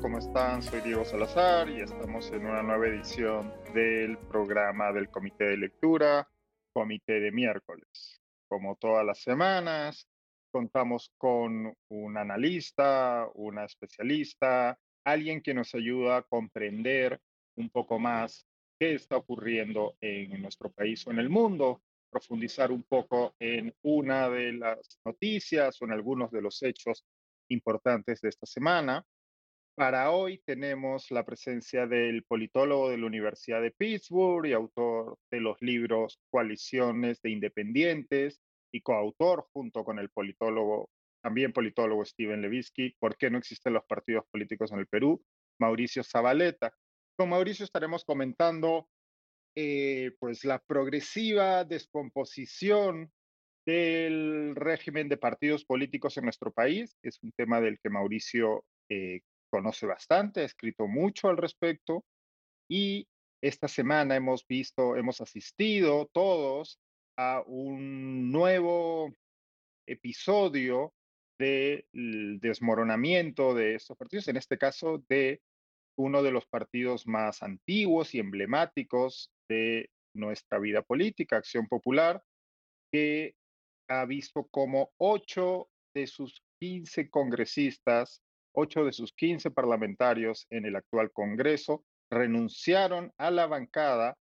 ¿cómo están? Soy Diego Salazar y estamos en una nueva edición del programa del Comité de Lectura, Comité de Miércoles. Como todas las semanas, contamos con un analista, una especialista, alguien que nos ayuda a comprender un poco más qué está ocurriendo en nuestro país o en el mundo, profundizar un poco en una de las noticias o en algunos de los hechos importantes de esta semana. Para hoy tenemos la presencia del politólogo de la Universidad de Pittsburgh y autor de los libros Coaliciones de Independientes y coautor junto con el politólogo, también politólogo Steven Levitsky, ¿Por qué no existen los partidos políticos en el Perú? Mauricio Zabaleta. Con Mauricio estaremos comentando eh, pues la progresiva descomposición del régimen de partidos políticos en nuestro país. Es un tema del que Mauricio eh, conoce bastante, ha escrito mucho al respecto y esta semana hemos visto, hemos asistido todos a un nuevo episodio del desmoronamiento de estos partidos, en este caso de uno de los partidos más antiguos y emblemáticos de nuestra vida política, Acción Popular, que ha visto como ocho de sus 15 congresistas ocho de sus 15 parlamentarios en el actual Congreso renunciaron a la bancada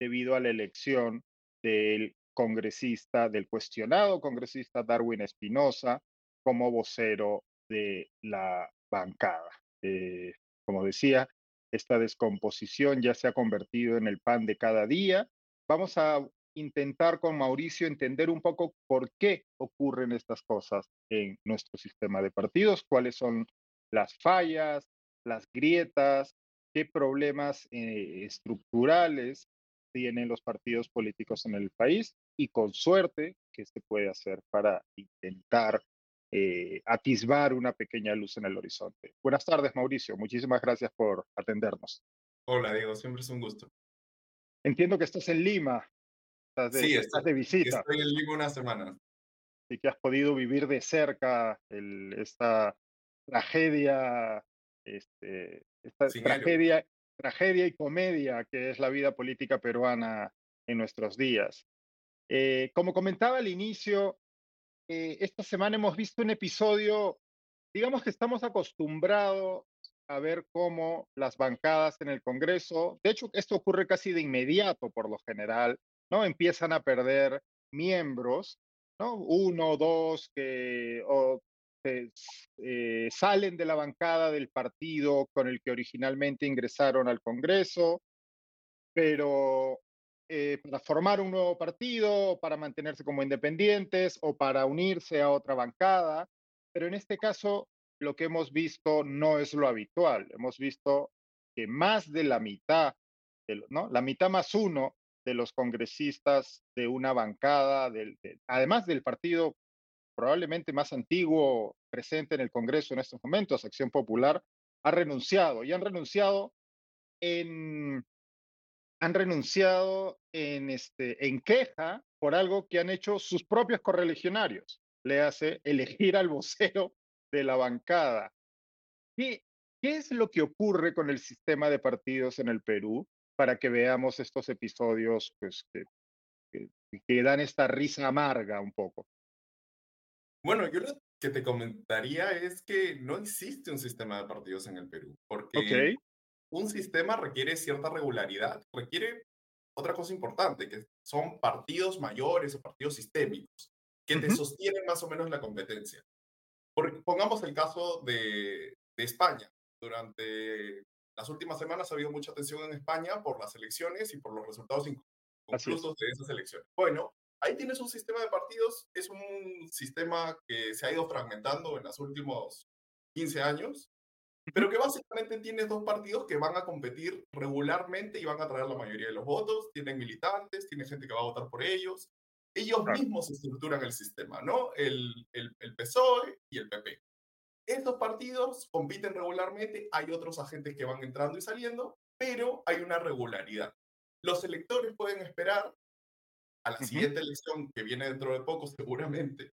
debido a la elección del congresista, del cuestionado congresista Darwin Espinosa como vocero de la bancada. Eh, como decía, esta descomposición ya se ha convertido en el pan de cada día. Vamos a intentar con Mauricio entender un poco por qué ocurren estas cosas en nuestro sistema de partidos, cuáles son las fallas, las grietas, qué problemas eh, estructurales tienen los partidos políticos en el país y con suerte qué se puede hacer para intentar eh, atisbar una pequeña luz en el horizonte. Buenas tardes, Mauricio. Muchísimas gracias por atendernos. Hola, Diego. Siempre es un gusto. Entiendo que estás en Lima. Estás de, sí, estás de visita. Estoy en Lima una semana. Y que has podido vivir de cerca el, esta tragedia, este, esta tragedia, tragedia y comedia que es la vida política peruana en nuestros días. Eh, como comentaba al inicio, eh, esta semana hemos visto un episodio, digamos que estamos acostumbrados a ver cómo las bancadas en el Congreso, de hecho esto ocurre casi de inmediato por lo general, ¿no? Empiezan a perder miembros, ¿no? Uno, dos, que, o eh, salen de la bancada del partido con el que originalmente ingresaron al Congreso, pero eh, para formar un nuevo partido, para mantenerse como independientes o para unirse a otra bancada. Pero en este caso, lo que hemos visto no es lo habitual. Hemos visto que más de la mitad, ¿no? la mitad más uno de los congresistas de una bancada, del, además del partido probablemente más antiguo presente en el Congreso en estos momentos, Acción Popular, ha renunciado y han renunciado en han renunciado en, este, en queja por algo que han hecho sus propios correligionarios. Le hace elegir al vocero de la bancada. ¿Qué, ¿Qué es lo que ocurre con el sistema de partidos en el Perú para que veamos estos episodios pues, que, que dan esta risa amarga un poco? Bueno, yo lo que te comentaría es que no existe un sistema de partidos en el Perú, porque un sistema requiere cierta regularidad, requiere otra cosa importante, que son partidos mayores o partidos sistémicos, que te sostienen más o menos la competencia. pongamos el caso de, de España. Durante las últimas semanas ha habido mucha tensión en España por las elecciones y por los resultados inconclusos de esas elecciones. Bueno, ahí tienes un sistema de partidos, es un sistema que se ha ido fragmentando en los últimos 15 años, pero que básicamente tiene dos partidos que van a competir regularmente y van a traer la mayoría de los votos, tienen militantes, tiene gente que va a votar por ellos, ellos mismos estructuran el sistema, ¿no? El, el, el PSOE y el PP. Estos partidos compiten regularmente, hay otros agentes que van entrando y saliendo, pero hay una regularidad. Los electores pueden esperar a la siguiente elección que viene dentro de poco seguramente,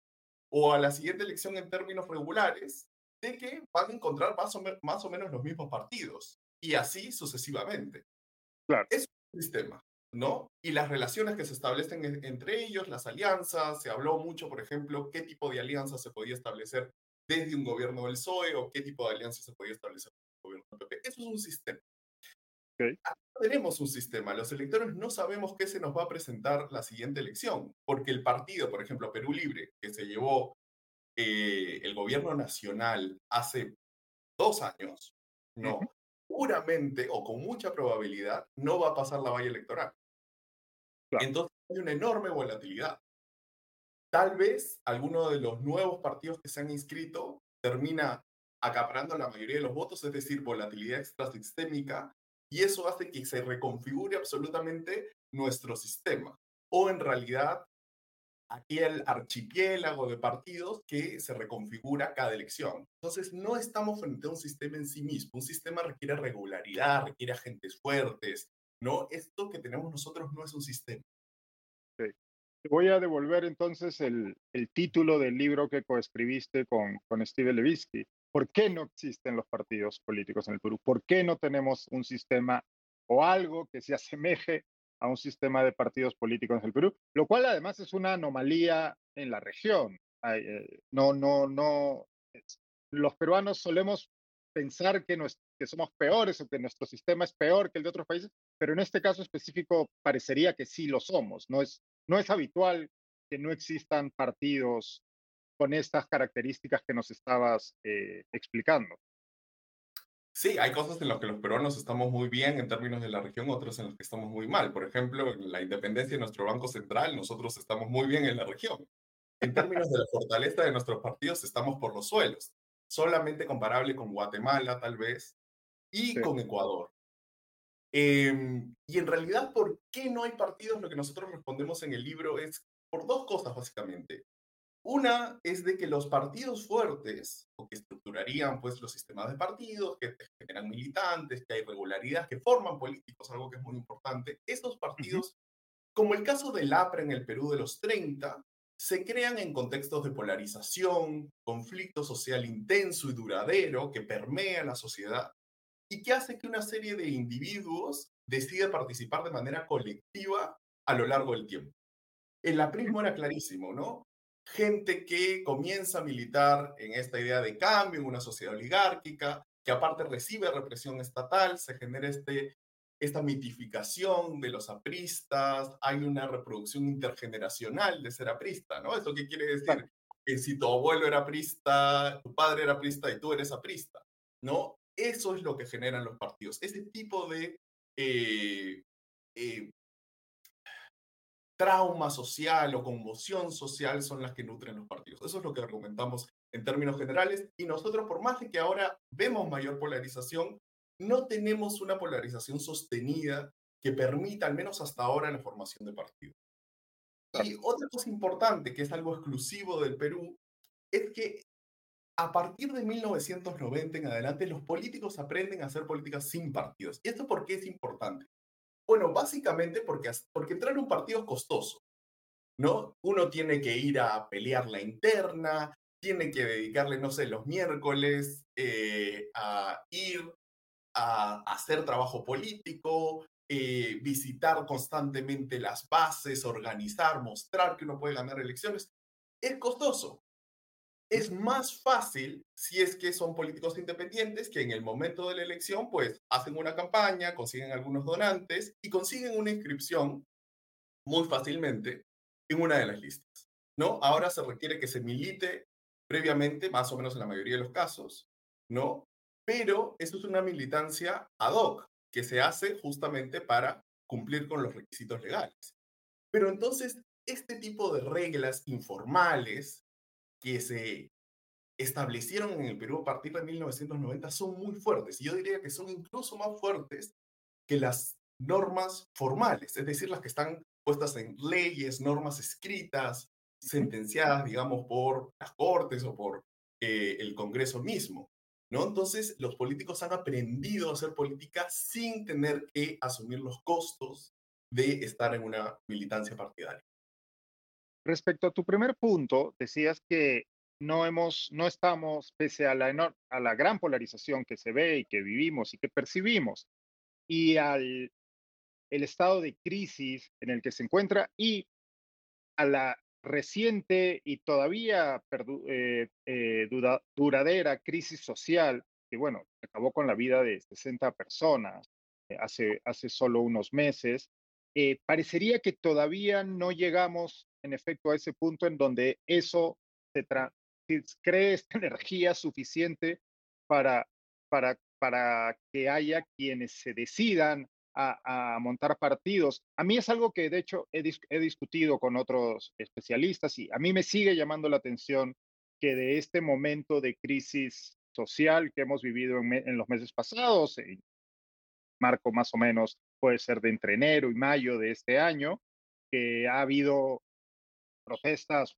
o a la siguiente elección en términos regulares, de que van a encontrar más o, más o menos los mismos partidos y así sucesivamente. Claro. Es un sistema, ¿no? Y las relaciones que se establecen entre ellos, las alianzas, se habló mucho, por ejemplo, qué tipo de alianza se podía establecer desde un gobierno del PSOE o qué tipo de alianza se podía establecer desde un gobierno del PP. Eso es un sistema. Okay. tenemos un sistema. Los electores no sabemos qué se nos va a presentar la siguiente elección, porque el partido, por ejemplo, Perú Libre, que se llevó eh, el gobierno nacional hace dos años, no, puramente o con mucha probabilidad no va a pasar la valla electoral. Entonces hay una enorme volatilidad. Tal vez alguno de los nuevos partidos que se han inscrito termina acaparando la mayoría de los votos, es decir, volatilidad extrasistémica, y eso hace que se reconfigure absolutamente nuestro sistema. O en realidad aquel archipiélago de partidos que se reconfigura cada elección. Entonces, no estamos frente a un sistema en sí mismo. Un sistema requiere regularidad, requiere agentes fuertes. No, esto que tenemos nosotros no es un sistema. Te voy a devolver entonces el, título del libro que coescribiste con, con Steve Levitsky. ¿Por qué no existen los partidos políticos en el Perú? ¿Por qué no tenemos un sistema o algo que se asemeje a un sistema de partidos políticos en el Perú, lo cual además es una anomalía en la región. Eh, no, no, no. Los peruanos solemos pensar que, que somos peores o que nuestro sistema es peor que el de otros países, pero en este caso específico parecería que sí lo somos. No es, no es habitual que no existan partidos con estas características que nos estabas eh, explicando. Sí, hay cosas en las que los peruanos estamos muy bien en términos de la región, otras en las que estamos muy mal. Por ejemplo, en la independencia de nuestro Banco Central, nosotros estamos muy bien en la región. En términos de la fortaleza de nuestros partidos, estamos por los suelos. Solamente comparable con Guatemala, tal vez, y con Ecuador. Em, y en realidad, ¿por qué no hay partidos? Lo que nosotros respondemos en el libro es por dos cosas, básicamente. Una es de que los partidos fuertes, o que estructurarían pues los sistemas de partidos, que generan militantes, que hay regularidad, que forman políticos, algo que es muy importante, estos partidos, como el caso del APRA en el Perú de los 30, se crean en contextos de polarización, conflicto social intenso y duradero que permea la sociedad y que hace que una serie de individuos decida participar de manera colectiva a lo largo del tiempo. El aprismo era clarísimo, ¿no? Gente que comienza a militar en esta idea de cambio, en una sociedad oligárquica, que aparte recibe represión estatal, se genera este, esta mitificación de los apristas, hay una reproducción intergeneracional de ser aprista, ¿no? ¿Eso qué quiere decir? Que si tu abuelo era aprista, tu padre era aprista y tú eres aprista, ¿no? Eso es lo que generan los partidos, ese tipo de eh, eh, trauma social o conmoción social son las que nutren los partidos. Eso es lo que argumentamos en términos generales. Y nosotros, por más de que ahora vemos mayor polarización, no tenemos una polarización sostenida que permita, al menos hasta ahora, la formación de partidos. Y otra cosa importante, que es algo exclusivo del Perú, es que a partir de 1990 en adelante, los políticos aprenden a hacer políticas sin partidos. ¿Y esto por qué es importante? Bueno, básicamente porque, porque entrar en un partido es costoso, ¿no? Uno tiene que ir a pelear la interna, tiene que dedicarle, no sé, los miércoles eh, a ir a, hacer trabajo político, eh, visitar constantemente las bases, organizar, mostrar que uno puede ganar elecciones. Es costoso es más fácil si es que son políticos independientes que en el momento de la elección pues hacen una campaña, consiguen algunos donantes y consiguen una inscripción muy fácilmente en una de las listas. ¿no? Ahora se requiere que se milite previamente, más o menos en la mayoría de los casos, ¿no? Pero eso es una militancia ad hoc que se hace justamente para cumplir con los requisitos legales. Pero entonces, este tipo de reglas informales que se establecieron en el Perú a partir de 1990 son muy fuertes. Y yo diría que son incluso más fuertes que las normas formales, es decir, las que están puestas en leyes, normas escritas, sentenciadas, digamos, por las Cortes o por eh, el Congreso mismo. ¿no? Entonces, los políticos han aprendido a hacer política sin tener que asumir los costos de estar en una militancia partidaria. Respecto a tu primer punto, decías que no hemos, no estamos, pese a la, a la gran polarización que se ve y que vivimos y que percibimos, y al el estado de crisis en el que se encuentra y a la reciente y todavía eh, eh, duradera crisis social que, bueno, acabó con la vida de 60 personas eh, hace, hace solo unos meses, parecería que todavía no llegamos, en efecto, a ese punto en donde eso se cree esta energía suficiente para, para, para que haya quienes se decidan a, montar partidos. A mí es algo que de hecho he, discutido con otros especialistas y a mí me sigue llamando la atención que de este momento de crisis social que hemos vivido en, los meses pasados, en marco más o menos puede ser de entre enero y mayo de este año, que ha habido protestas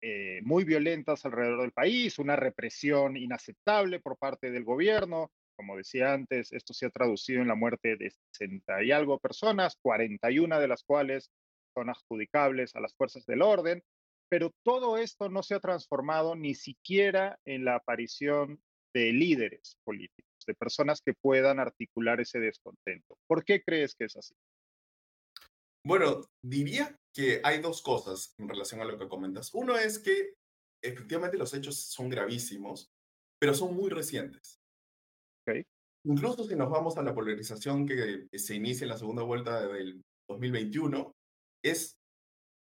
eh, muy violentas alrededor del país, una represión inaceptable por parte del gobierno, como decía antes, esto se ha traducido en la muerte de 60 y algo personas, 41 de las cuales son adjudicables a las fuerzas del orden, pero todo esto no se ha transformado ni siquiera en la aparición de líderes políticos, de personas que puedan articular ese descontento. ¿Por qué crees que es así? Bueno, diría que hay dos cosas en relación a lo que comentas. Uno es que efectivamente los hechos son gravísimos, pero son muy recientes. Incluso si nos vamos a la polarización que se inicia en la segunda vuelta del 2021, es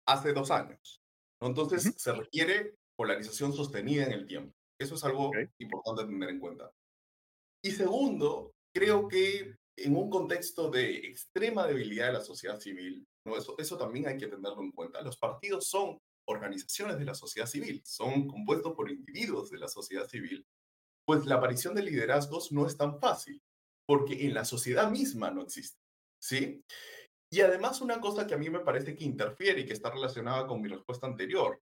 hace dos años. Entonces, se requiere polarización sostenida en el tiempo. Eso es algo importante tener en cuenta. Y segundo, creo que en un contexto de extrema debilidad de la sociedad civil, ¿no? eso, eso también hay que tenerlo en cuenta. Los partidos son organizaciones de la sociedad civil, son compuestos por individuos de la sociedad civil pues la aparición de liderazgos no es tan fácil, porque en la sociedad misma no existe, ¿sí? Y además una cosa que a mí me parece que interfiere y que está relacionada con mi respuesta anterior,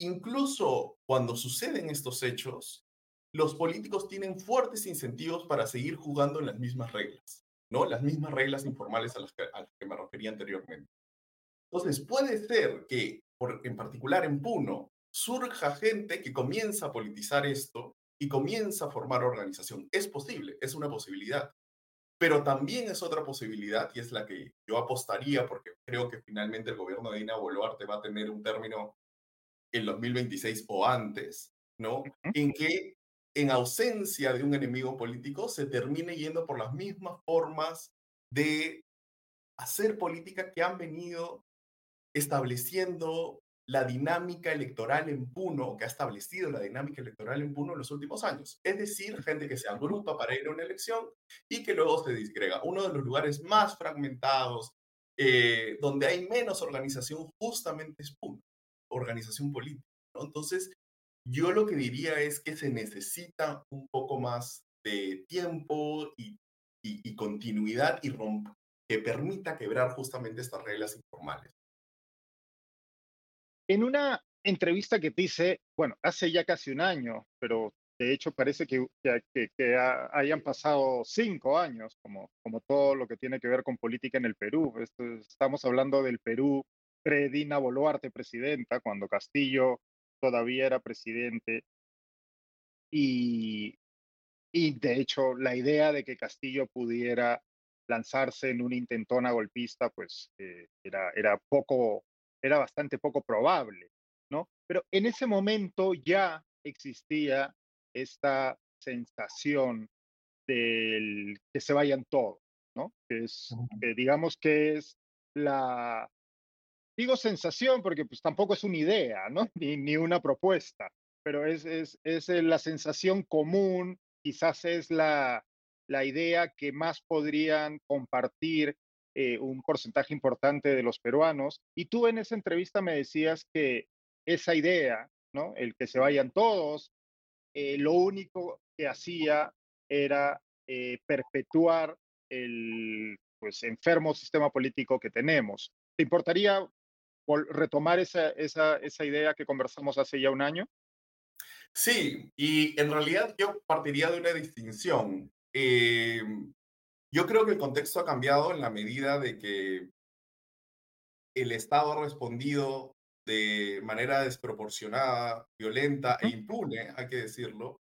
incluso cuando suceden estos hechos, los políticos tienen fuertes incentivos para seguir jugando en las mismas reglas, ¿no? Las mismas reglas informales a las que, a las que me refería anteriormente. Entonces, puede ser que, por, en particular en Puno, surja gente que comienza a politizar esto y comienza a formar organización. Es posible, es una posibilidad. Pero también es otra posibilidad y es la que yo apostaría porque creo que finalmente el gobierno de Dina Boluarte va a tener un término en 2026 o antes, ¿no? En que en ausencia de un enemigo político se termine yendo por las mismas formas de hacer política que han venido estableciendo la dinámica electoral en Puno, que ha establecido la dinámica electoral en Puno en los últimos años. Es decir, gente que se agrupa para ir a una elección y que luego se disgrega. Uno de los lugares más fragmentados, eh, donde hay menos organización, justamente es Puno, organización política. Entonces, yo lo que diría es que se necesita un poco más de tiempo y, continuidad y romp que permita quebrar justamente estas reglas informales. En una entrevista que te hice, bueno, hace ya casi un año, pero de hecho parece que, que, hayan pasado cinco años, como, como todo lo que tiene que ver con política en el Perú. estamos hablando del Perú pre-Dina Boluarte presidenta, cuando Castillo todavía era presidente. Y, y de hecho, la idea de que Castillo pudiera lanzarse en una intentona golpista, pues eh, era, era poco era bastante poco probable, ¿no? Pero en ese momento ya existía esta sensación del que se vayan todos, ¿no? Que es, digamos que es la, digo sensación porque pues tampoco es una idea, ¿no? Ni, ni una propuesta, pero es, es, es la sensación común, quizás es la, la idea que más podrían compartir eh, un porcentaje importante de los peruanos. Y tú en esa entrevista me decías que esa idea, ¿no? El que se vayan todos, eh, lo único que hacía era eh, perpetuar el pues, enfermo sistema político que tenemos. ¿Te importaría retomar esa, esa, esa idea que conversamos hace ya un año? Sí, y en realidad yo partiría de una distinción. Eh, yo creo que el contexto ha cambiado en la medida de que el Estado ha respondido de manera desproporcionada, violenta e impune, hay que decirlo,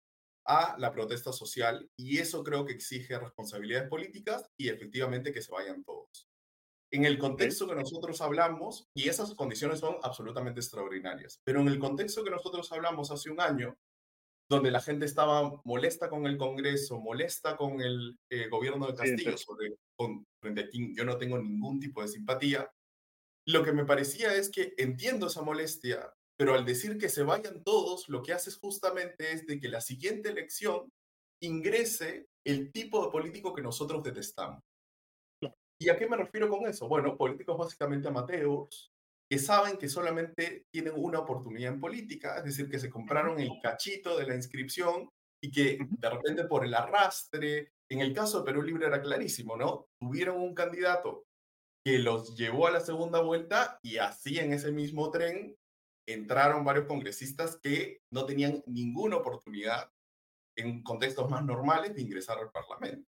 a la protesta social y eso creo que exige responsabilidades políticas y efectivamente que se vayan todos. En el contexto que nosotros hablamos, y esas condiciones son absolutamente extraordinarias, pero en el contexto que nosotros hablamos hace un año, donde la gente estaba molesta con el Congreso, molesta con el eh, gobierno de Castillo, sobre, con, frente a quien yo no tengo ningún tipo de simpatía, lo que me parecía es que entiendo esa molestia, pero al decir que se vayan todos, lo que haces justamente es de que la siguiente elección ingrese el tipo de político que nosotros detestamos. ¿Y a qué me refiero con eso? Bueno, políticos básicamente amateurs, que saben que solamente tienen una oportunidad en política, es decir, que se compraron el cachito de la inscripción y que de repente por el arrastre, en el caso de Perú Libre era clarísimo, ¿no? Tuvieron un candidato que los llevó a la segunda vuelta y así en ese mismo tren entraron varios congresistas que no tenían ninguna oportunidad en contextos más normales de ingresar al Parlamento.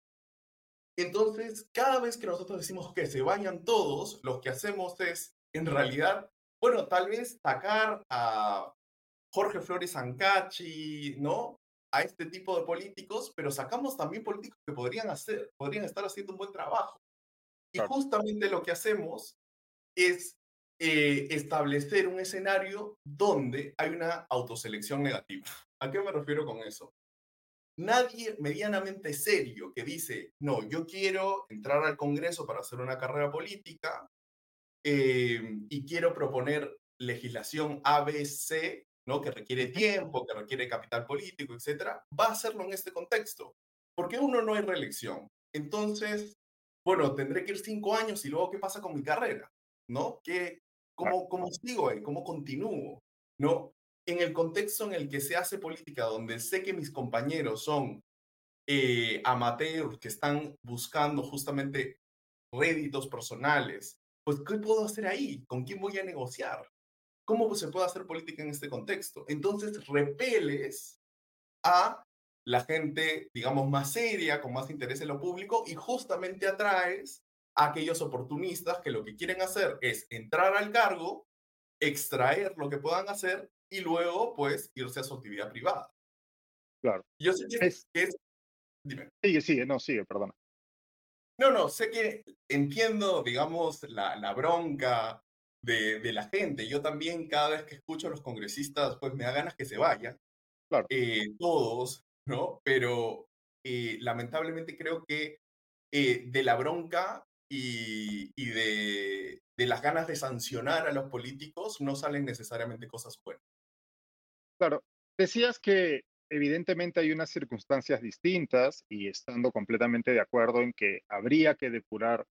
Entonces, cada vez que nosotros decimos que se vayan todos, lo que hacemos es, en realidad, bueno, tal vez sacar a Jorge Flores Ancachi, ¿no? A este tipo de políticos, pero sacamos también políticos que podrían hacer, podrían estar haciendo un buen trabajo. Y justamente lo que hacemos es eh, establecer un escenario donde hay una autoselección negativa. ¿A qué me refiero con eso? Nadie medianamente serio que dice, no, yo quiero entrar al Congreso para hacer una carrera política eh, y quiero proponer legislación ABC, ¿no? que requiere tiempo, que requiere capital político, etcétera, va a hacerlo en este contexto. Porque uno no hay reelección. Entonces, bueno, tendré que ir cinco años y luego, ¿qué pasa con mi carrera? ¿No? ¿Qué, ¿Cómo, cómo sigo ahí? ¿Cómo continúo? ¿No? En el contexto en el que se hace política, donde sé que mis compañeros son eh, amateurs que están buscando justamente réditos personales, pues ¿qué puedo hacer ahí? ¿Con quién voy a negociar? ¿Cómo se puede hacer política en este contexto? Entonces repeles a la gente, digamos, más seria, con más interés en lo público y justamente atraes aquellos oportunistas que lo que quieren hacer es entrar al cargo, extraer lo que puedan hacer y luego, pues, irse a su actividad privada. Claro. Yo sé que es... Dime. Sigue, sigue, no, sigue, perdona. No, no, sé que entiendo, digamos, la, la bronca de, de, la gente. Yo también, cada vez que escucho a los congresistas, pues me da ganas que se vayan. Claro. Eh, todos, ¿no? Pero eh, lamentablemente creo que eh, de la bronca y, de, las ganas de sancionar a los políticos no salen necesariamente cosas buenas. Claro, decías que evidentemente hay unas circunstancias distintas y estando completamente de acuerdo en que habría que depurar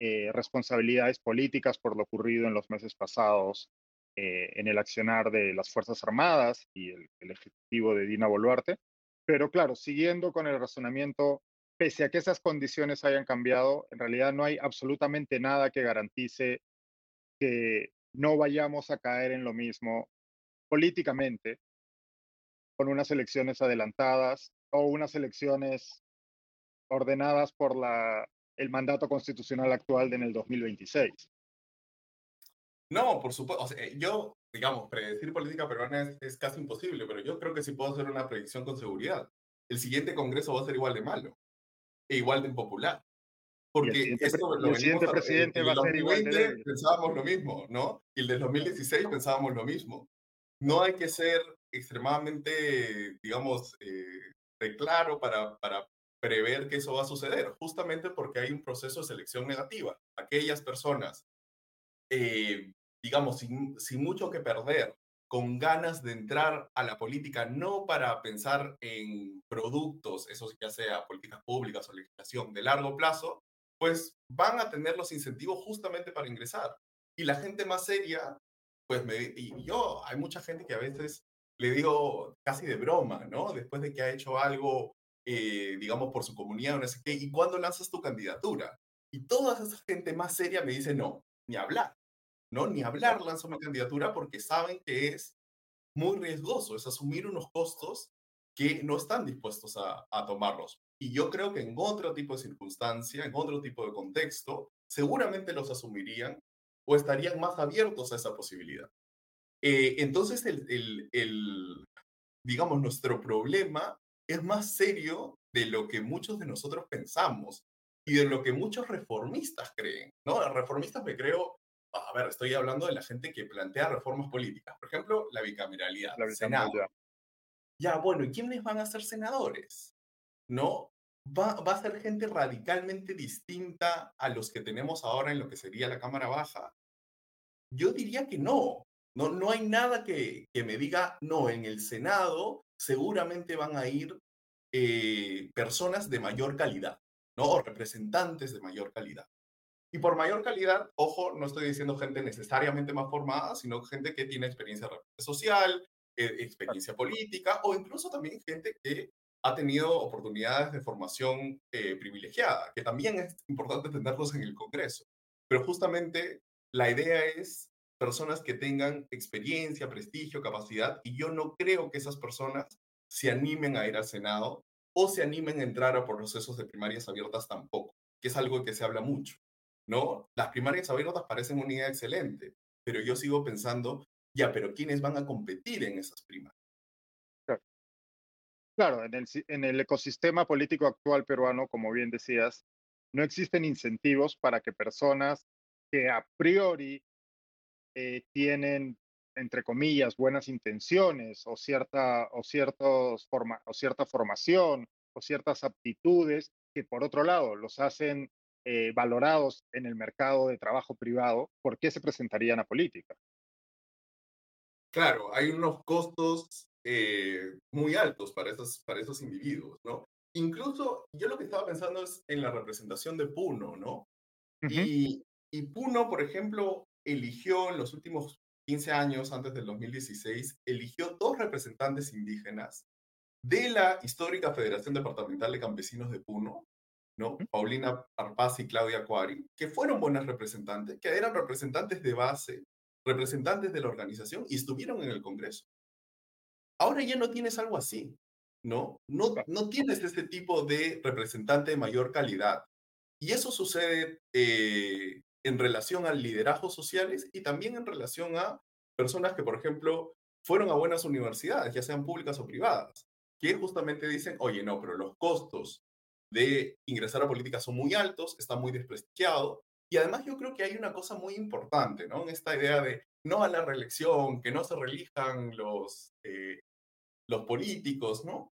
eh, responsabilidades políticas por lo ocurrido en los meses pasados eh, en el accionar de las Fuerzas Armadas y el, el Ejecutivo de Dina Boluarte. Pero claro, siguiendo con el razonamiento pese a que esas condiciones hayan cambiado, en realidad no hay absolutamente nada que garantice que no vayamos a caer en lo mismo políticamente con unas elecciones adelantadas o unas elecciones ordenadas por la, el mandato constitucional actual de en el 2026. No, por supuesto. yo, digamos, predecir política peruana es, es, casi imposible, pero yo creo que sí puedo hacer una predicción con seguridad. El siguiente Congreso va a ser igual de malo e igual de impopular. Porque el siguiente, presidente va a ser igual de pensábamos lo mismo, ¿no? Y el del 2016 pensábamos lo mismo. No hay que ser extremadamente, digamos, eh, claro para, prever que eso va a suceder, justamente porque hay un proceso de selección negativa. Aquellas personas, eh, digamos, sin, sin mucho que perder, con ganas de entrar a la política, no para pensar en productos, eso ya sea políticas públicas o legislación de largo plazo, pues van a tener los incentivos justamente para ingresar. Y la gente más seria, pues me, y yo, hay mucha gente que a veces le digo casi de broma, ¿no? Después de que ha hecho algo, eh, digamos, por su comunidad o no sé qué, ¿y cuándo lanzas tu candidatura? Y toda esa gente más seria me dice, no, ni hablar. ¿no? Ni hablar lanza una candidatura porque saben que es muy riesgoso, es asumir unos costos que no están dispuestos a, a tomarlos. Y yo creo que en otro tipo de circunstancia, en otro tipo de contexto, seguramente los asumirían o estarían más abiertos a esa posibilidad. Eh, entonces, el, el, digamos, nuestro problema es más serio de lo que muchos de nosotros pensamos y de lo que muchos reformistas creen, ¿no? Reformistas me creo, a ver, estoy hablando de la gente que plantea reformas políticas, por ejemplo, la bicameralidad, la bicameralidad. Ya, bueno, ¿y quiénes van a ser senadores? ¿No? Va, va, a ser gente radicalmente distinta a los que tenemos ahora en lo que sería la Cámara Baja. Yo diría que no. No, no hay nada que, que me diga, no, en el Senado seguramente van a ir eh, personas de mayor calidad, ¿no? O representantes de mayor calidad. Y por mayor calidad, ojo, no estoy diciendo gente necesariamente más formada, sino gente que tiene experiencia social, eh, experiencia política o incluso también gente que ha tenido oportunidades de formación eh, privilegiada, que también es importante tenerlos en el Congreso. Pero justamente la idea es personas que tengan experiencia, prestigio, capacidad, y yo no creo que esas personas se animen a ir al Senado o se animen a entrar a procesos de primarias abiertas tampoco, que es algo que se habla mucho, ¿no? Las primarias abiertas parecen una idea excelente, pero yo sigo pensando, ya, pero ¿quiénes van a competir en esas primarias? Claro, en, el, en el ecosistema político actual peruano, como bien decías, no existen incentivos para que personas que a priori eh, tienen entre comillas, buenas intenciones o cierta, o, ciertos forma, o cierta formación o ciertas aptitudes que por otro lado los hacen eh, valorados en el mercado de trabajo privado, ¿por qué se presentarían a política? Claro, hay unos costos eh, muy altos para esos, para esos individuos, ¿no? Incluso yo lo que estaba pensando es en la representación de Puno, ¿no? y, y Puno, por ejemplo, eligió en los últimos 15 años antes del 2016, eligió dos representantes indígenas de la histórica Federación Departamental de Campesinos de Puno, ¿no? Paulina Arpaz y Claudia Cuari, que fueron buenas representantes, que eran representantes de base, representantes de la organización y estuvieron en el Congreso. Ahora ya no tienes algo así, ¿no? No, no tienes este tipo de representante de mayor calidad. Y eso sucede eh, en relación a liderazgos sociales y también en relación a personas que, por ejemplo, fueron a buenas universidades, ya sean públicas o privadas, que justamente dicen, oye, no, pero los costos de ingresar a política son muy altos, está muy desprestigiado. Y además yo creo que hay una cosa muy importante, ¿no? En esta idea de no a la reelección, que no se reelijan los, eh, los políticos, ¿no?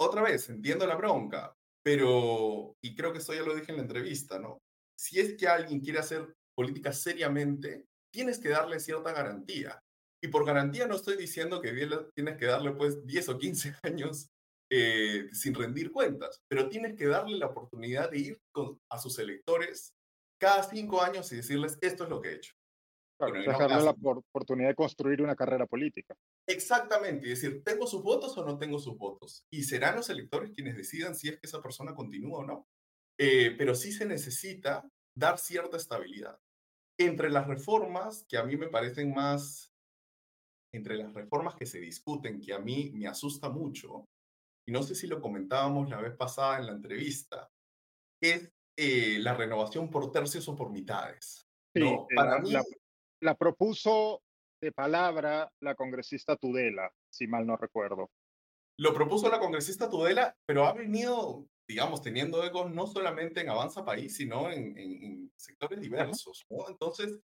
Otra vez, entiendo la bronca, pero, y creo que esto ya lo dije en la entrevista, ¿no? Si es que alguien quiere hacer política seriamente, tienes que darle cierta garantía. Y por garantía no estoy diciendo que tienes que darle pues 10 o 15 años eh, sin rendir cuentas, pero tienes que darle la oportunidad de ir a sus electores cada cinco años y decirles, esto es lo que he hecho. dejarle la oportunidad de construir una carrera política. Exactamente, y decir, ¿tengo sus votos o no tengo sus votos? Y serán los electores quienes decidan si es que esa persona continúa o no. Eh, pero sí se necesita dar cierta estabilidad. Entre las reformas que a mí me parecen más, entre las reformas que se discuten, que a mí me asusta mucho, y no sé si lo comentábamos la vez pasada en la entrevista, es eh, la renovación por tercios o por mitades. Sí, ¿no? Eh, Para mí... la propuso de palabra la congresista Tudela, si mal no recuerdo. Lo propuso la congresista Tudela, pero ha venido digamos, teniendo ecos no solamente en Avanza País, sino en, sectores diversos. Entonces,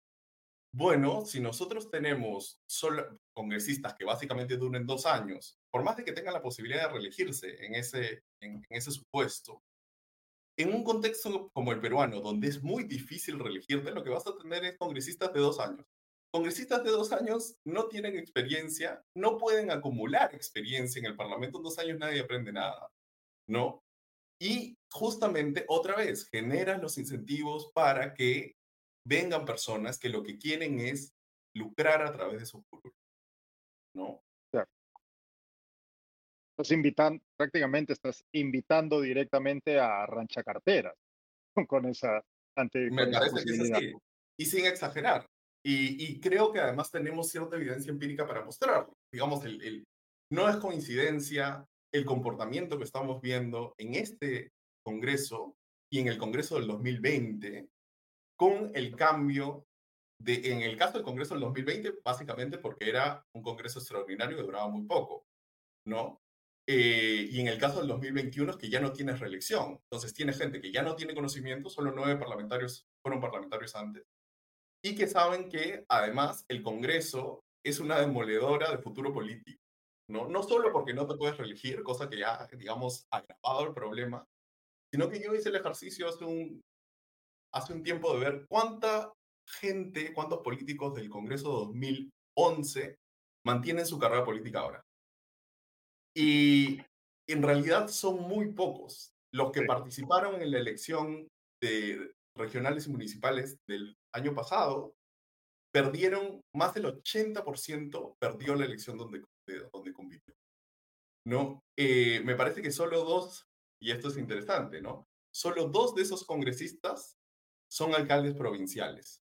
bueno, si nosotros tenemos solo congresistas que básicamente duren dos años, por más de que tengan la posibilidad de reelegirse en ese, en, ese supuesto, en un contexto como el peruano, donde es muy difícil reelegirte, lo que vas a tener es congresistas de dos años. Congresistas de dos años no tienen experiencia, no pueden acumular experiencia en el Parlamento en dos años, nadie aprende nada, ¿no? Y justamente, otra vez, generan los incentivos para que vengan personas que lo que quieren es lucrar a través de su currículum. ¿No? Estás invitando, prácticamente estás invitando directamente a ranchacarteras con esa ante Me parece que es así. Y sin exagerar. Y, y, creo que además tenemos cierta evidencia empírica para mostrarlo. Digamos, el, el, no es coincidencia el comportamiento que estamos viendo en este Congreso y en el Congreso del 2020 con el cambio de, en el caso del Congreso del 2020, básicamente porque era un Congreso extraordinario que duraba muy poco, ¿no? Eh, y en el caso del 2021 es que ya no tiene reelección. Entonces tiene gente que ya no tiene conocimiento, solo nueve parlamentarios fueron parlamentarios antes, y que saben que además el Congreso es una demoledora de futuro político. ¿No? no solo porque no te puedes reelegir, cosa que ya, digamos, ha agravado el problema, sino que yo hice el ejercicio hace un, hace un tiempo de ver cuánta gente, cuántos políticos del Congreso 2011 mantienen su carrera política ahora. Y en realidad son muy pocos los que participaron en la elección de regionales y municipales del año pasado, perdieron, más del 80% perdió la elección donde, donde compitió. ¿no? Eh, me parece que solo dos, y esto es interesante, ¿no? Solo dos de esos congresistas son alcaldes provinciales.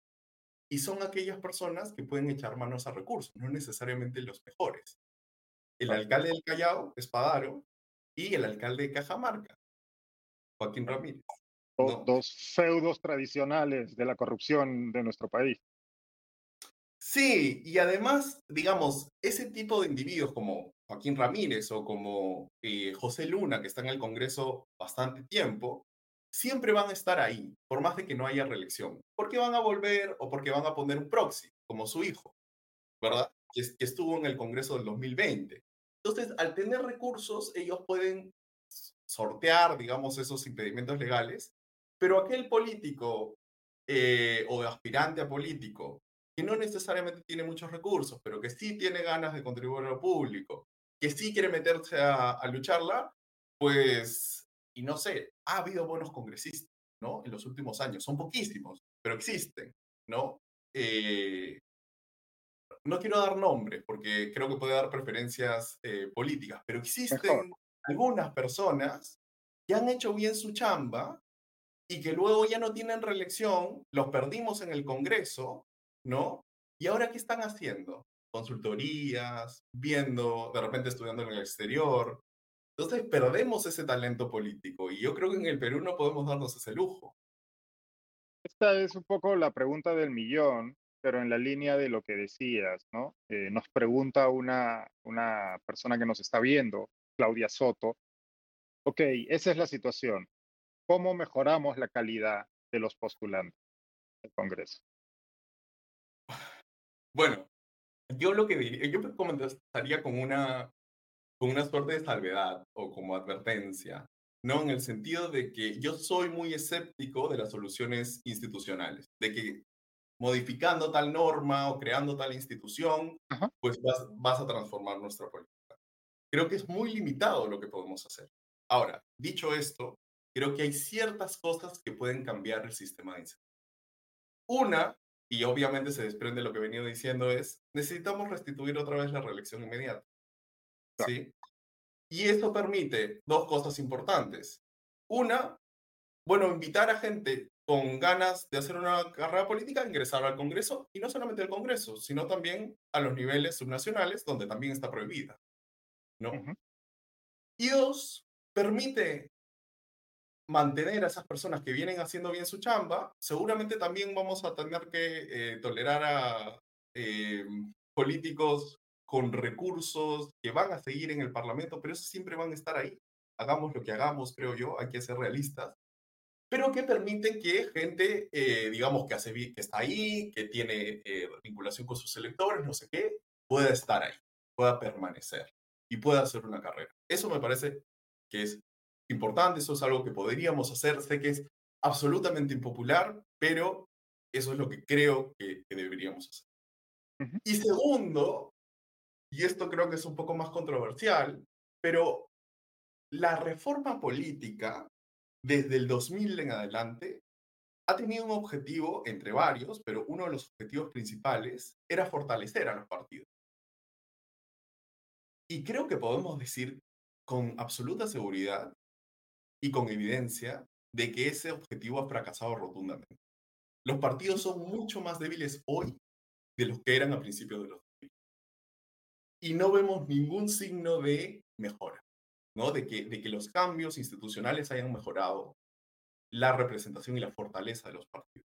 Y son aquellas personas que pueden echar manos a recursos, no necesariamente los mejores. El alcalde del Callao, Espadaro, y el alcalde de Cajamarca, Joaquín Ramírez. Dos feudos tradicionales de la corrupción de nuestro país. Sí, y además, digamos, ese tipo de individuos como Joaquín Ramírez o como eh, José Luna, que está en el Congreso bastante tiempo, siempre van a estar ahí, por más de que no haya reelección, porque van a volver o porque van a poner un proxy, como su hijo, ¿verdad? Que, estuvo en el Congreso del 2020. Entonces, al tener recursos, ellos pueden sortear, digamos, esos impedimentos legales, pero aquel político eh, o aspirante a político que no necesariamente tiene muchos recursos, pero que sí tiene ganas de contribuir a lo público, que sí quiere meterse a, a lucharla, pues y no sé, ha habido buenos congresistas, ¿no? En los últimos años. Son poquísimos, pero existen, ¿no? Eh, no quiero dar nombres porque creo que puede dar preferencias eh, políticas, pero existen algunas personas que han hecho bien su chamba y que luego ya no tienen reelección, los perdimos en el Congreso, ¿no? ¿Y ahora qué están haciendo? Consultorías, viendo, de repente estudiando en el exterior, entonces perdemos ese talento político y yo creo que en el Perú no podemos darnos ese lujo. Esta es un poco la pregunta del millón, pero en la línea de lo que decías, ¿no? Eh, nos pregunta una, una persona que nos está viendo, Claudia Soto, ok, esa es la situación. ¿Cómo mejoramos la calidad de los postulantes del Congreso? Bueno, yo lo que diría, yo comenzaría con una, con una suerte de salvedad o como advertencia, ¿no? En el sentido de que yo soy muy escéptico de las soluciones institucionales, de que modificando tal norma o creando tal institución, pues vas, vas a transformar nuestra política. Creo que es muy limitado lo que podemos hacer. Ahora, dicho esto, creo que hay ciertas cosas que pueden cambiar el sistema de incentivo. Una, y obviamente se desprende lo que he venido diciendo, es necesitamos restituir otra vez la reelección inmediata. ¿sí? Y esto permite dos cosas importantes. Una, bueno, invitar a gente con ganas de hacer una carrera política a ingresar al Congreso, y no solamente al Congreso, sino también a los niveles subnacionales, donde también está prohibida. ¿no? Y dos, permite mantener a esas personas que vienen haciendo bien su chamba. Seguramente también vamos a tener que eh, tolerar a eh, políticos con recursos que van a seguir en el Parlamento, pero esos siempre van a estar ahí. Hagamos lo que hagamos, creo yo, hay que ser realistas, pero que permiten que gente, eh, digamos, que, hace, que está ahí, que tiene vinculación con sus electores, no sé qué, pueda estar ahí, pueda permanecer y pueda hacer una carrera. Eso me parece que es importante, eso es algo que podríamos hacer, sé que es absolutamente impopular, pero eso es lo que creo que, deberíamos hacer. Y segundo, y esto creo que es un poco más controversial, pero la reforma política desde el 2000 en adelante ha tenido un objetivo entre varios, pero uno de los objetivos principales era fortalecer a los partidos. Y creo que podemos decir con absoluta seguridad y con evidencia de que ese objetivo ha fracasado rotundamente. Los partidos son mucho más débiles hoy de los que eran a principios de los y no vemos ningún signo de mejora, ¿no? De que, de que los cambios institucionales hayan mejorado la representación y la fortaleza de los partidos.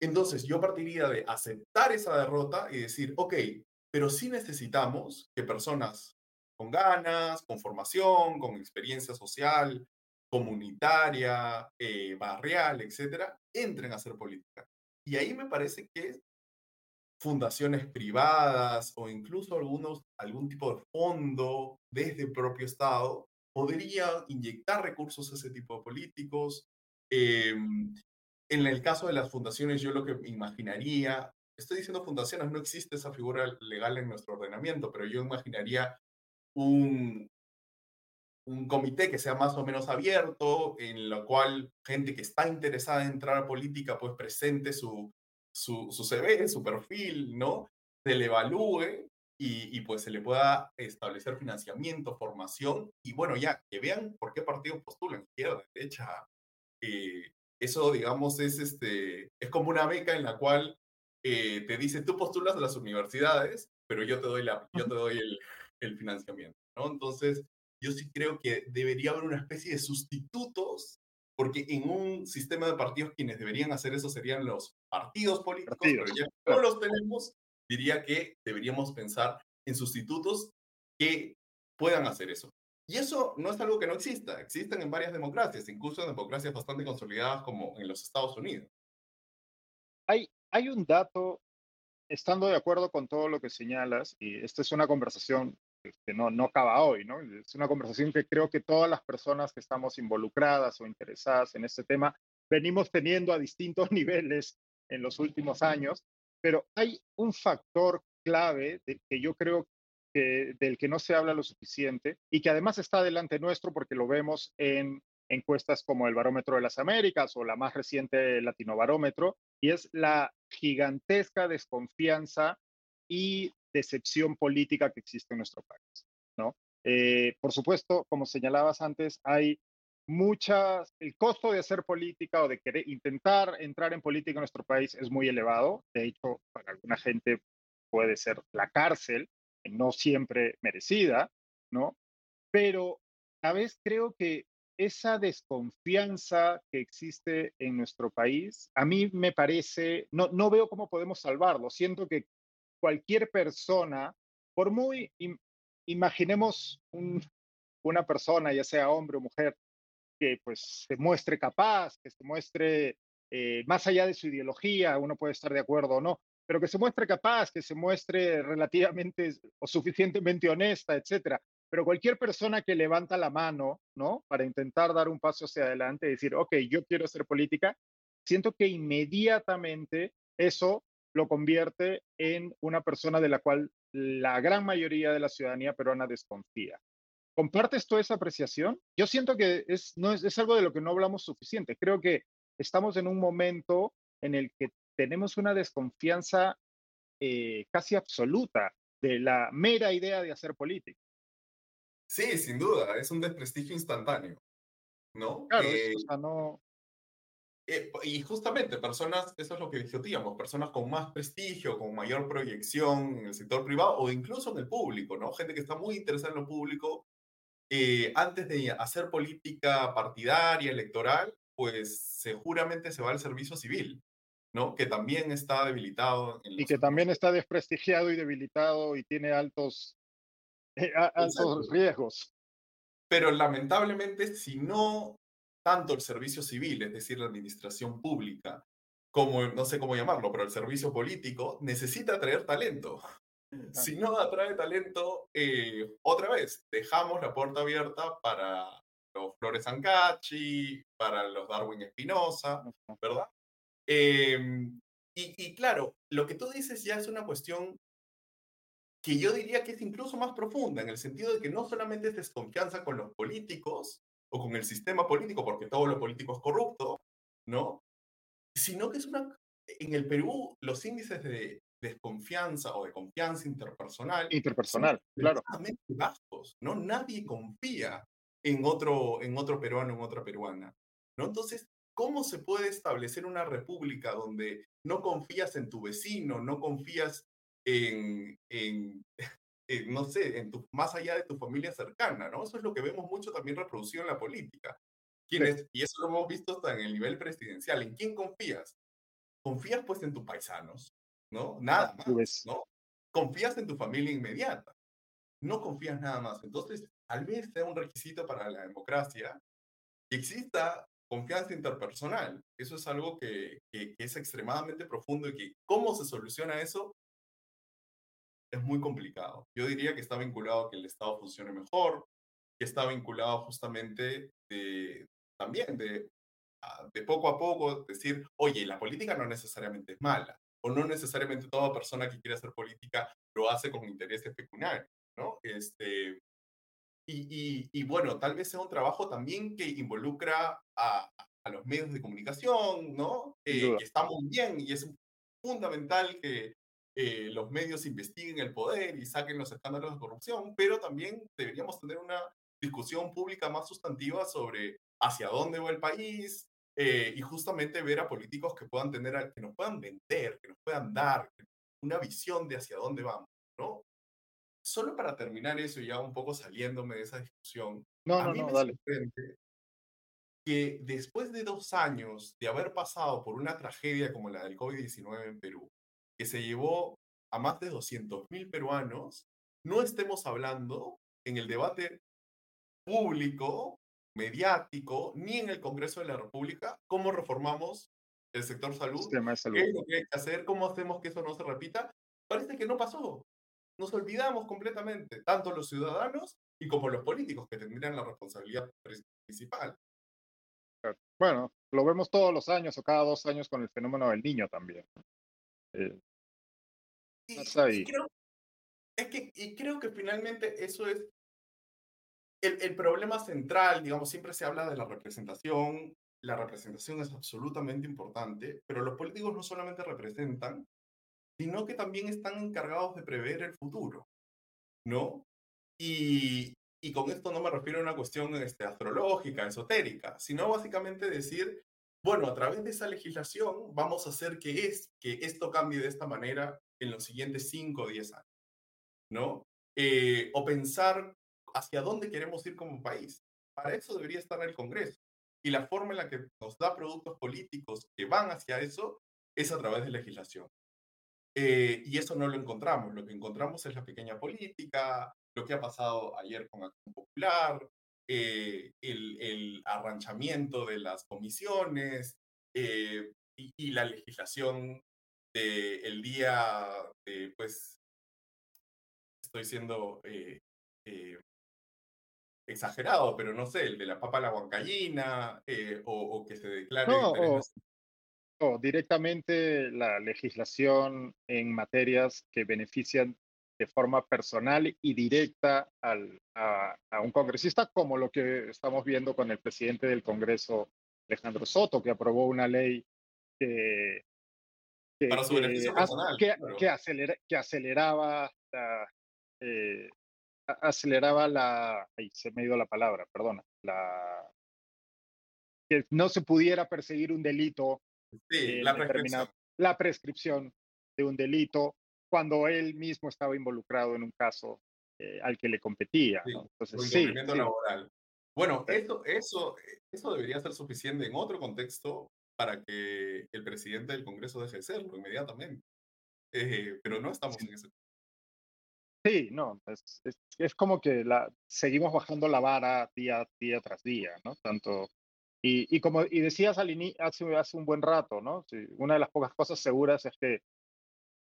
Entonces, yo partiría de aceptar esa derrota y decir, ok, pero sí necesitamos que personas con ganas, con formación, con experiencia social, comunitaria, eh, barrial, etcétera, entren a hacer política. Y ahí me parece que fundaciones privadas o incluso algunos, algún tipo de fondo desde el propio Estado podría inyectar recursos a ese tipo de políticos. Em, en el caso de las fundaciones, yo lo que imaginaría, estoy diciendo fundaciones, no existe esa figura legal en nuestro ordenamiento, pero yo imaginaría un, un comité que sea más o menos abierto, en lo cual gente que está interesada en entrar a política, pues presente su, su, su CV, su perfil, ¿no? Se le evalúe y, y, pues se le pueda establecer financiamiento, formación y bueno, ya que vean por qué partido postulan, izquierda, derecha. Eh, eso, digamos, es, este, es como una beca en la cual eh, te dice, tú postulas a las universidades, pero yo te doy, la, yo te doy el, el financiamiento, ¿no? Entonces, yo sí creo que debería haber una especie de sustitutos, porque en un sistema de partidos quienes deberían hacer eso serían los partidos políticos, pero ya no los tenemos, diría que deberíamos pensar en sustitutos que puedan hacer eso. Y eso no es algo que no exista, existen en varias democracias, incluso en democracias bastante consolidadas como en los Estados Unidos. Hay, hay un dato, estando de acuerdo con todo lo que señalas, y esta es una conversación que no, no acaba hoy, ¿no? Es una conversación que creo que todas las personas que estamos involucradas o interesadas en este tema venimos teniendo a distintos niveles en los últimos años, pero hay un factor clave que yo creo que, del que no se habla lo suficiente y que además está delante nuestro porque lo vemos en encuestas como el Barómetro de las Américas o la más reciente Latino Barómetro, y es la gigantesca desconfianza y decepción política que existe en nuestro país, ¿no? Eh, por supuesto, como señalabas antes, hay muchas, el costo de hacer política o de querer intentar entrar en política en nuestro país es muy elevado. De hecho, para alguna gente puede ser la cárcel, no siempre merecida, ¿no? Pero a veces creo que esa desconfianza que existe en nuestro país, a mí me parece, no, no veo cómo podemos salvarlo. Siento que cualquier persona, por muy, imaginemos una persona, ya sea hombre o mujer, que pues se muestre capaz, que se muestre eh, más allá de su ideología, uno puede estar de acuerdo o no, pero que se muestre capaz, que se muestre relativamente o suficientemente honesta, etcétera. Pero cualquier persona que levanta la mano, ¿no? Para intentar dar un paso hacia adelante y decir, ok, yo quiero hacer política, siento que inmediatamente eso lo convierte en una persona de la cual la gran mayoría de la ciudadanía peruana desconfía. ¿Compartes toda esa apreciación? Yo siento que es, no es, es algo de lo que no hablamos suficiente. Creo que estamos en un momento en el que tenemos una desconfianza eh, casi absoluta de la mera idea de hacer política. Sí, sin duda, es un desprestigio instantáneo, ¿no? Claro, eh, o sea, no, eh, y justamente personas, eso es lo que discutíamos, personas con más prestigio, con mayor proyección en el sector privado o incluso en el público, ¿no? Gente que está muy interesada en lo público, eh, antes de hacer política partidaria, electoral, pues seguramente se va al servicio civil, ¿no? Que también está debilitado. y que también está desprestigiado y debilitado y tiene altos, eh, altos riesgos. Pero lamentablemente, si no tanto el servicio civil, es decir, la administración pública, como, no sé cómo llamarlo, pero el servicio político, necesita atraer talento. Si no atrae talento, eh, otra vez, dejamos la puerta abierta para los Flores Ancachi, para los Darwin Espinosa, ¿verdad? Em, y, y, claro, lo que tú dices ya es una cuestión que yo diría que es incluso más profunda, en el sentido de que no solamente es desconfianza con los políticos, o con el sistema político, porque todo lo político es corrupto, ¿no? Sino que es una... En el Perú, los índices de desconfianza o de confianza interpersonal... Interpersonal, claro. bajos, ¿no? Nadie confía en otro, en otro peruano, en otra peruana, ¿no? Entonces, ¿cómo se puede establecer una república donde no confías en tu vecino, no confías en, en, eh, no sé, en tu, más allá de tu familia cercana, ¿no? Eso es lo que vemos mucho también reproducido en la política. ¿Quién y eso lo hemos visto hasta en el nivel presidencial. ¿En quién confías? confías pues en tus paisanos, ¿no? Nada más, ¿no? Confías en tu familia inmediata, no confías nada más. Entonces, tal vez sea un requisito para la democracia que exista confianza interpersonal. Eso es algo que, que, es extremadamente profundo y que cómo se soluciona eso es muy complicado. Yo diría que está vinculado a que el Estado funcione mejor, que está vinculado justamente de, también de, ah, de poco a poco decir, oye, la política no necesariamente es mala, o no necesariamente toda persona que quiere hacer política lo hace con intereses pecuniarios, ¿no? Este, y, y, bueno, tal vez sea un trabajo también que involucra a, a los medios de comunicación, ¿no? Eh, que está muy bien y es fundamental que eh, los medios investiguen el poder y saquen los escándalos de corrupción, pero también deberíamos tener una discusión pública más sustantiva sobre hacia dónde va el país eh, y justamente ver a políticos que puedan tener, que nos puedan vender, que nos puedan dar una visión de hacia dónde vamos, ¿no? Solo para terminar eso y ya un poco saliéndome de esa discusión, no, a mí me dale. que después de dos años de haber pasado por una tragedia como la del COVID-19 en Perú, que se llevó a más de 200.000 peruanos, no estemos hablando en el debate público, mediático, ni en el Congreso de la República, cómo reformamos el sector salud, qué es lo que hay que hacer, cómo hacemos que eso no se repita. Parece que no pasó. Nos olvidamos completamente, tanto los ciudadanos y como los políticos que tendrían la responsabilidad principal. Bueno, lo vemos todos los años o cada dos años con el fenómeno del niño también. Eh, y, creo, es que, y creo que finalmente eso es el, el, problema central, digamos, siempre se habla de la representación, la representación es absolutamente importante, pero los políticos no solamente representan, sino que también están encargados de prever el futuro, ¿no? Y, y con esto no me refiero a una cuestión este, astrológica, esotérica, sino básicamente decir, bueno, a través de esa legislación vamos a hacer que, es, que esto cambie de esta manera en los siguientes 5 o 10 años, ¿no? Eh, o pensar hacia dónde queremos ir como país. Para eso debería estar el Congreso. Y la forma en la que nos da productos políticos que van hacia eso es a través de legislación. Eh, y eso no lo encontramos. Lo que encontramos es la pequeña política, lo que ha pasado ayer con Acción Popular, eh, el, el, arranchamiento de las comisiones eh, y, la legislación del día de, pues, estoy siendo eh, exagerado, pero no sé, el de la papa a la huancallina, o, que se declare... o directamente la legislación en materias que benefician de forma personal y directa al, a, un congresista, como lo que estamos viendo con el presidente del Congreso, Alejandro Soto, que aprobó una ley que, que, que, aceleraba la, eh, aceleraba la, ahí se me ha ido la palabra, perdona, la, que no se pudiera perseguir un delito. Sí, la prescripción. la prescripción de un delito cuando él mismo estaba involucrado en un caso eh, al que le competía. Entonces, sí, laboral. Bueno, eso, eso, eso debería ser suficiente en otro contexto para que el presidente del Congreso deje de serlo inmediatamente. Eh, pero no estamos en ese. Sí, no, es, es, como que la, seguimos bajando la vara día, día tras día, ¿no? Tanto, y, y como y decías al hace, hace un buen rato, ¿no? una de las pocas cosas seguras es que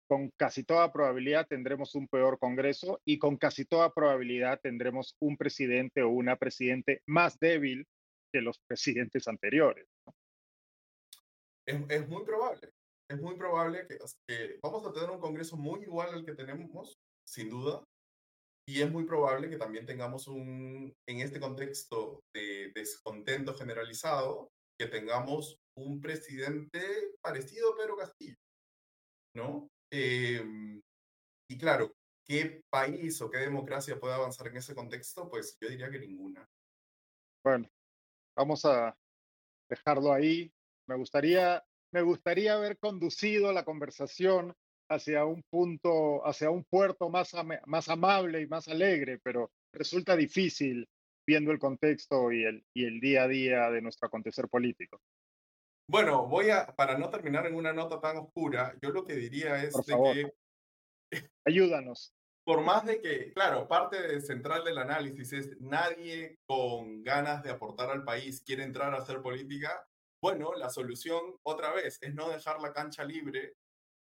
con casi toda probabilidad tendremos un peor Congreso y con casi toda probabilidad tendremos un presidente o una presidente más débil que los presidentes anteriores. Es, muy probable, es muy probable que, vamos a tener un Congreso muy igual al que tenemos, sin duda, y es muy probable que también tengamos un, en este contexto de descontento generalizado, que tengamos un presidente parecido a Pedro Castillo, ¿no? Em, y claro, ¿qué país o qué democracia puede avanzar en ese contexto? Pues yo diría que ninguna. Bueno, vamos a dejarlo ahí. Me gustaría, me gustaría haber conducido la conversación hacia un punto, hacia un puerto más, más amable y más alegre, pero resulta difícil viendo el contexto y el, y el día a día de nuestro acontecer político. Bueno, voy a, para no terminar en una nota tan oscura, yo lo que diría es de que... Ayúdanos. Por más de que, claro, parte central del análisis es nadie con ganas de aportar al país quiere entrar a hacer política, bueno, la solución, otra vez, es no dejar la cancha libre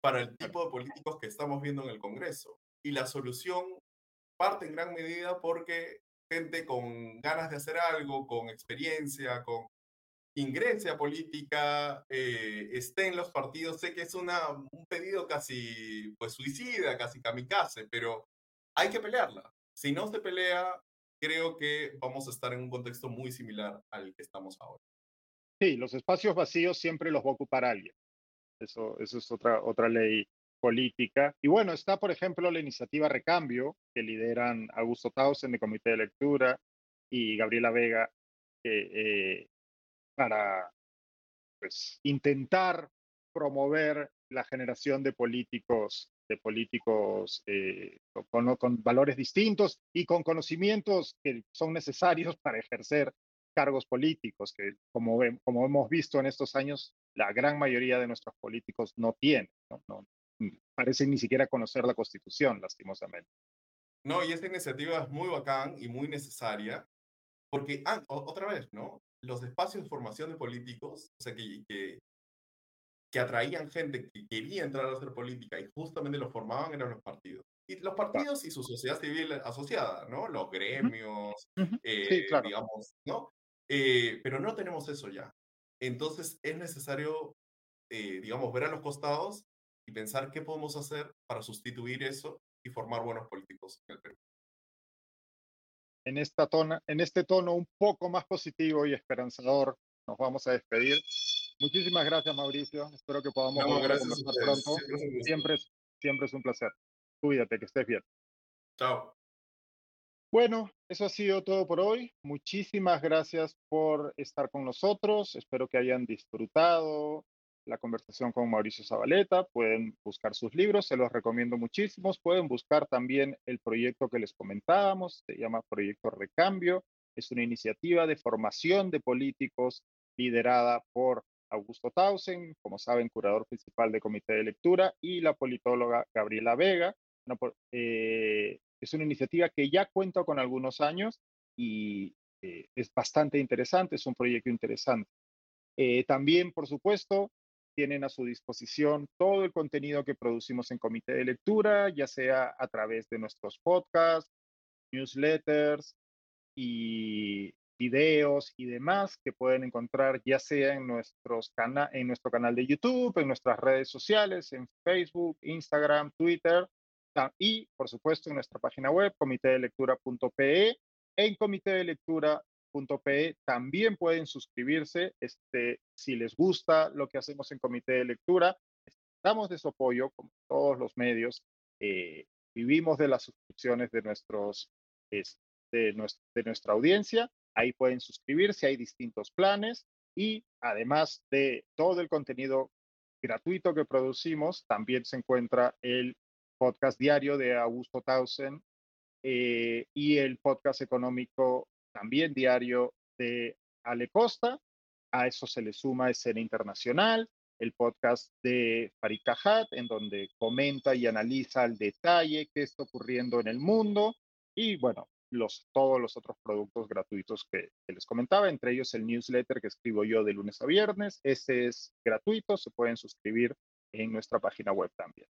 para el tipo de políticos que estamos viendo en el Congreso. Y la solución parte en gran medida porque gente con ganas de hacer algo, con experiencia, con ingrese a política, eh, esté en los partidos. Sé que es una, un pedido casi pues suicida, casi kamikaze, pero hay que pelearla. Si no se pelea, creo que vamos a estar en un contexto muy similar al que estamos ahora. Sí, los espacios vacíos siempre los va a ocupar alguien. Eso, eso es otra, otra ley política. Y bueno, está, por ejemplo, la iniciativa Recambio, que lideran Augusto Tausen de Comité de Lectura y Gabriela Vega, eh, para pues, intentar promover la generación de políticos, de políticos eh, con, con, valores distintos y con conocimientos que son necesarios para ejercer cargos políticos que, como, como hemos visto en estos años, la gran mayoría de nuestros políticos no tienen, no, no parecen ni siquiera conocer la Constitución, lastimosamente. No, y esta iniciativa es muy bacán y muy necesaria, porque, ah, otra vez, ¿no? Los espacios de formación de políticos, o sea, que, que, que atraían gente que quería entrar a hacer política y justamente lo formaban eran los partidos. Y los partidos y su sociedad civil asociada, ¿no? Los gremios, eh, digamos, ¿no? Eh, pero no tenemos eso ya. Entonces es necesario, eh, digamos, ver a los costados y pensar qué podemos hacer para sustituir eso y formar buenos políticos en el Perú. En, esta tona, en este tono un poco más positivo y esperanzador, nos vamos a despedir. Muchísimas gracias, Mauricio. Espero que podamos conversar pronto. Siempre, siempre es un placer. Cuídate, que estés bien. Chao. Bueno, eso ha sido todo por hoy. Muchísimas gracias por estar con nosotros. Espero que hayan disfrutado la conversación con Mauricio Zabaleta. Pueden buscar sus libros, se los recomiendo muchísimos. Pueden buscar también el proyecto que les comentábamos, se llama Proyecto Recambio. Es una iniciativa de formación de políticos liderada por Augusto Tausen, como saben, curador principal de Comité de Lectura, y la politóloga Gabriela Vega. Eh, es una iniciativa que ya cuenta con algunos años y eh, es bastante interesante, es un proyecto interesante. Eh, también, por supuesto, tienen a su disposición todo el contenido que producimos en Comité de Lectura, ya sea a través de nuestros podcasts, newsletters y videos y demás que pueden encontrar ya sea en, en nuestro canal de YouTube, en nuestras redes sociales, en Facebook, Instagram, Twitter y, por supuesto, en nuestra página web, comitedelectura.pe. En comitedelectura.pe también pueden suscribirse este, si les gusta lo que hacemos en Comité de Lectura. Estamos de su apoyo, como todos los medios. Eh, vivimos de las suscripciones de, nuestros, de, nuestra, de nuestra audiencia. Ahí pueden suscribirse, hay distintos planes y además de todo el contenido gratuito que producimos, también se encuentra el podcast diario de Augusto Tausen eh, y el podcast económico también diario de Ale Costa. A eso se le suma Escena Internacional, el podcast de Farid Cajat, en donde comenta y analiza al detalle qué está ocurriendo en el mundo. Y bueno, los, todos los otros productos gratuitos que, que, les comentaba, entre ellos el newsletter que escribo yo de lunes a viernes. Ese es gratuito, se pueden suscribir en nuestra página web también.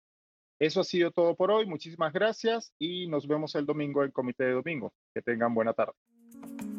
Eso ha sido todo por hoy. Muchísimas gracias y nos vemos el domingo en Comité de Domingo. Que tengan buena tarde. Thank you.